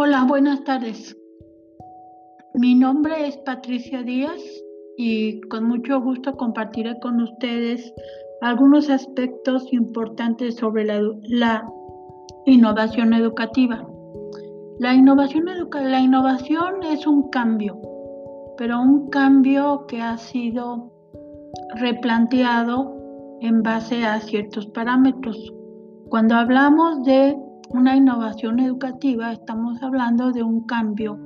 Hola, buenas tardes. Mi nombre es Patricia Díaz y con mucho gusto compartiré con ustedes algunos aspectos importantes sobre la, innovación educativa. La innovación, la innovación es un cambio, pero un cambio que ha sido replanteado en base a ciertos parámetros. Cuando hablamos de una innovación educativa, estamos hablando de un cambio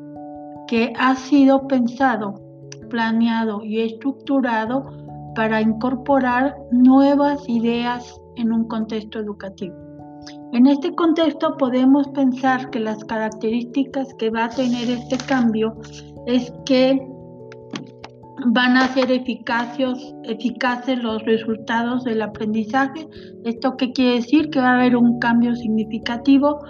que ha sido pensado, planeado y estructurado para incorporar nuevas ideas en un contexto educativo. En este contexto podemos pensar que las características que va a tener este cambio es que van a ser eficaces, los resultados del aprendizaje. ¿Esto qué quiere decir? Que va a haber un cambio significativo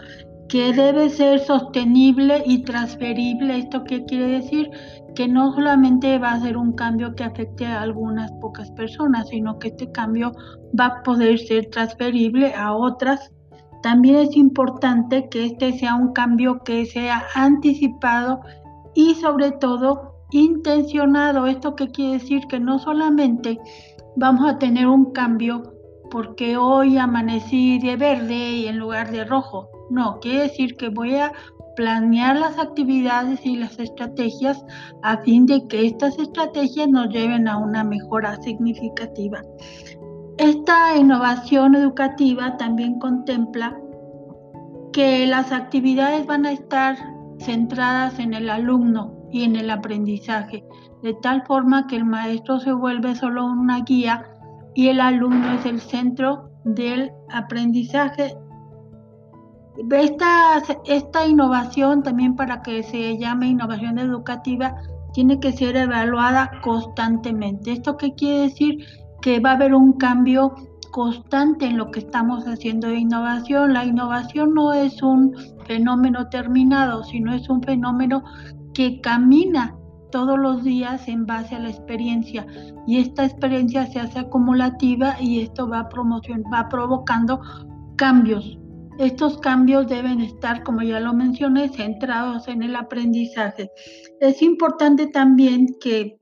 que debe ser sostenible y transferible. ¿Esto qué quiere decir? Que no solamente va a ser un cambio que afecte a algunas pocas personas, sino que este cambio va a poder ser transferible a otras. También es importante que este sea un cambio que sea anticipado y sobre todo intencionado. ¿Esto qué quiere decir? Que no solamente vamos a tener un cambio porque hoy amanecí de verde y en lugar de rojo. No, quiere decir que voy a planear las actividades y las estrategias a fin de que estas estrategias nos lleven a una mejora significativa. Esta innovación educativa también contempla que las actividades van a estar centradas en el alumno, y en el aprendizaje, de tal forma que el maestro se vuelve solo una guía y el alumno es el centro del aprendizaje. Esta, esta innovación también para que se llame innovación educativa tiene que ser evaluada constantemente. ¿Esto qué quiere decir? Que va a haber un cambio constante en lo que estamos haciendo de innovación. La innovación no es un fenómeno terminado, sino es un fenómeno que camina todos los días en base a la experiencia y esta experiencia se hace acumulativa y esto va, provocando cambios. Estos cambios deben estar, como ya lo mencioné, centrados en el aprendizaje. Es importante también que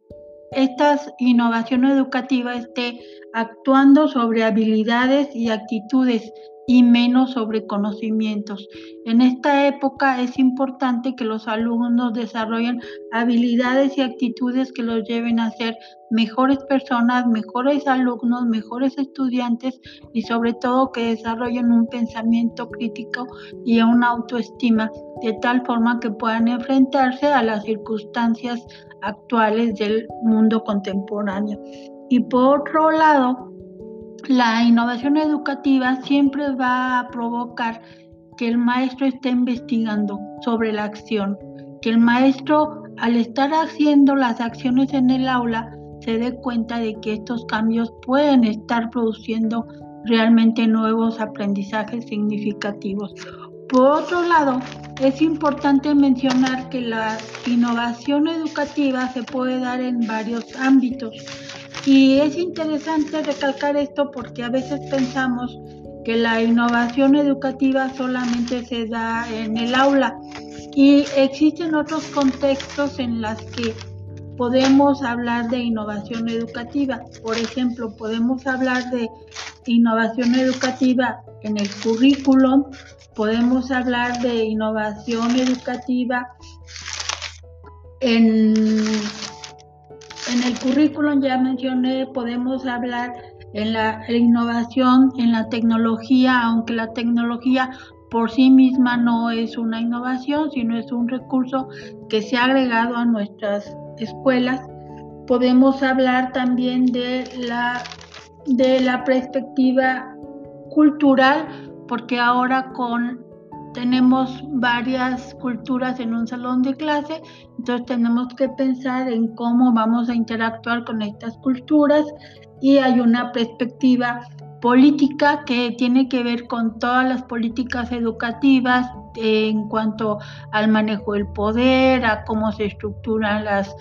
esta innovación educativa esté actuando sobre habilidades y actitudes y menos sobre conocimientos. En esta época es importante que los alumnos desarrollen habilidades y actitudes que los lleven a ser mejores personas, mejores alumnos, mejores estudiantes y sobre todo que desarrollen un pensamiento crítico y una autoestima de tal forma que puedan enfrentarse a las circunstancias actuales del mundo contemporáneo. Y por otro lado, la innovación educativa siempre va a provocar que el maestro esté investigando sobre la acción, que el maestro al estar haciendo las acciones en el aula se dé cuenta de que estos cambios pueden estar produciendo realmente nuevos aprendizajes significativos. Por otro lado, es importante mencionar que la innovación educativa se puede dar en varios ámbitos. Y es interesante recalcar esto porque a veces pensamos que la innovación educativa solamente se da en el aula y existen otros contextos en los que podemos hablar de innovación educativa. Por ejemplo, podemos hablar de innovación educativa en el currículum, podemos hablar de innovación educativa en en el currículum ya mencioné, podemos hablar en la innovación, en la tecnología, aunque la tecnología por sí misma no es una innovación, sino es un recurso que se ha agregado a nuestras escuelas. Podemos hablar también de la, de la perspectiva cultural, porque ahora con tenemos varias culturas en un salón de clase, entonces tenemos que pensar en cómo vamos a interactuar con estas culturas y hay una perspectiva política que tiene que ver con todas las políticas educativas en cuanto al manejo del poder, a cómo se estructuran las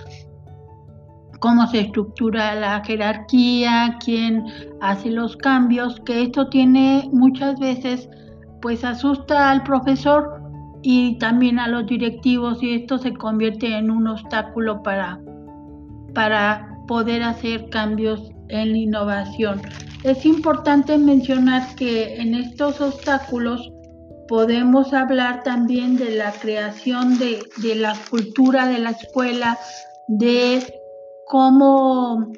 cómo se estructura la jerarquía, quién hace los cambios, que esto tiene muchas veces pues asusta al profesor y también a los directivos y esto se convierte en un obstáculo para, para poder hacer cambios en la innovación. Es importante mencionar que en estos obstáculos podemos hablar también de la creación de, de la cultura de la escuela, de cómo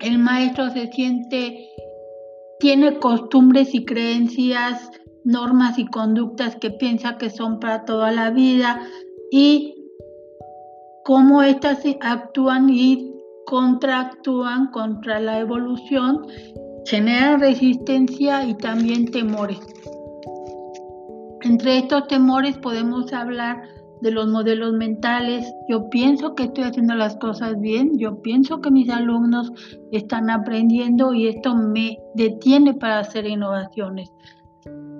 el maestro se siente, tiene costumbres y creencias normas y conductas que piensa que son para toda la vida y cómo éstas actúan y contraactúan contra la evolución, generan resistencia y también temores. Entre estos temores podemos hablar de los modelos mentales. Yo pienso que estoy haciendo las cosas bien, yo pienso que mis alumnos están aprendiendo y esto me detiene para hacer innovaciones.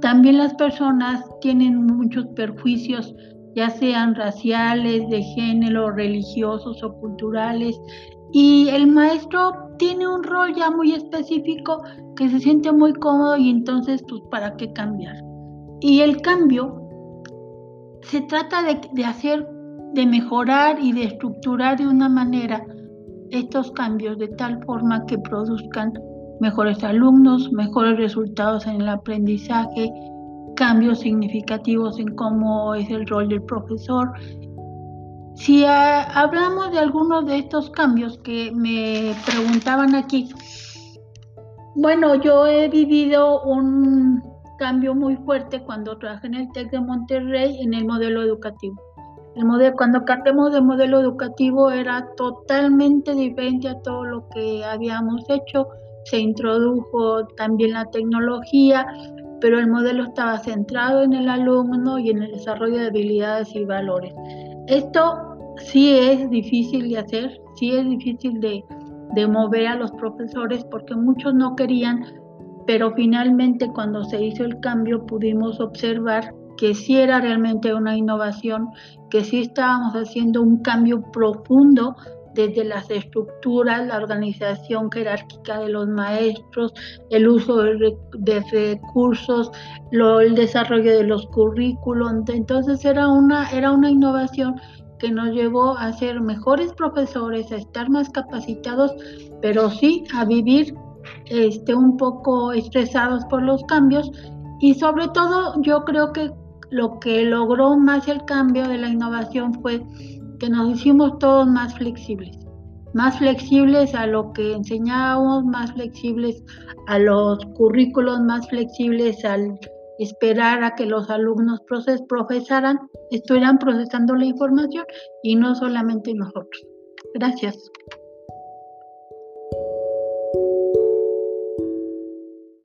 También las personas tienen muchos perjuicios, ya sean raciales, de género, religiosos o culturales. Y el maestro tiene un rol ya muy específico que se siente muy cómodo y entonces, pues, ¿para qué cambiar? Y el cambio se trata de, hacer, de mejorar y de estructurar de una manera estos cambios de tal forma que produzcan mejores alumnos, mejores resultados en el aprendizaje, cambios significativos en cómo es el rol del profesor. Si hablamos de algunos de estos cambios que me preguntaban aquí, bueno, yo he vivido un cambio muy fuerte cuando trabajé en el TEC de Monterrey en el modelo educativo. El modelo, cuando cambiamos de modelo educativo era totalmente diferente a todo lo que habíamos hecho se introdujo también la tecnología, pero el modelo estaba centrado en el alumno y en el desarrollo de habilidades y valores. Esto sí es difícil de hacer, sí es difícil de, de mover a los profesores porque muchos no querían, pero finalmente cuando se hizo el cambio pudimos observar que sí era realmente una innovación, que sí estábamos haciendo un cambio profundo desde las estructuras, la organización jerárquica de los maestros, el uso de, recursos, el desarrollo de los currículos. Entonces era una, era una innovación que nos llevó a ser mejores profesores, a estar más capacitados, pero sí a vivir este, un poco estresados por los cambios y sobre todo yo creo que lo que logró más el cambio de la innovación fue que nos hicimos todos más flexibles, más flexibles a lo que enseñábamos, más flexibles a los currículos, más flexibles al esperar a que los alumnos proces, profesaran, estuvieran procesando la información y no solamente nosotros. Gracias.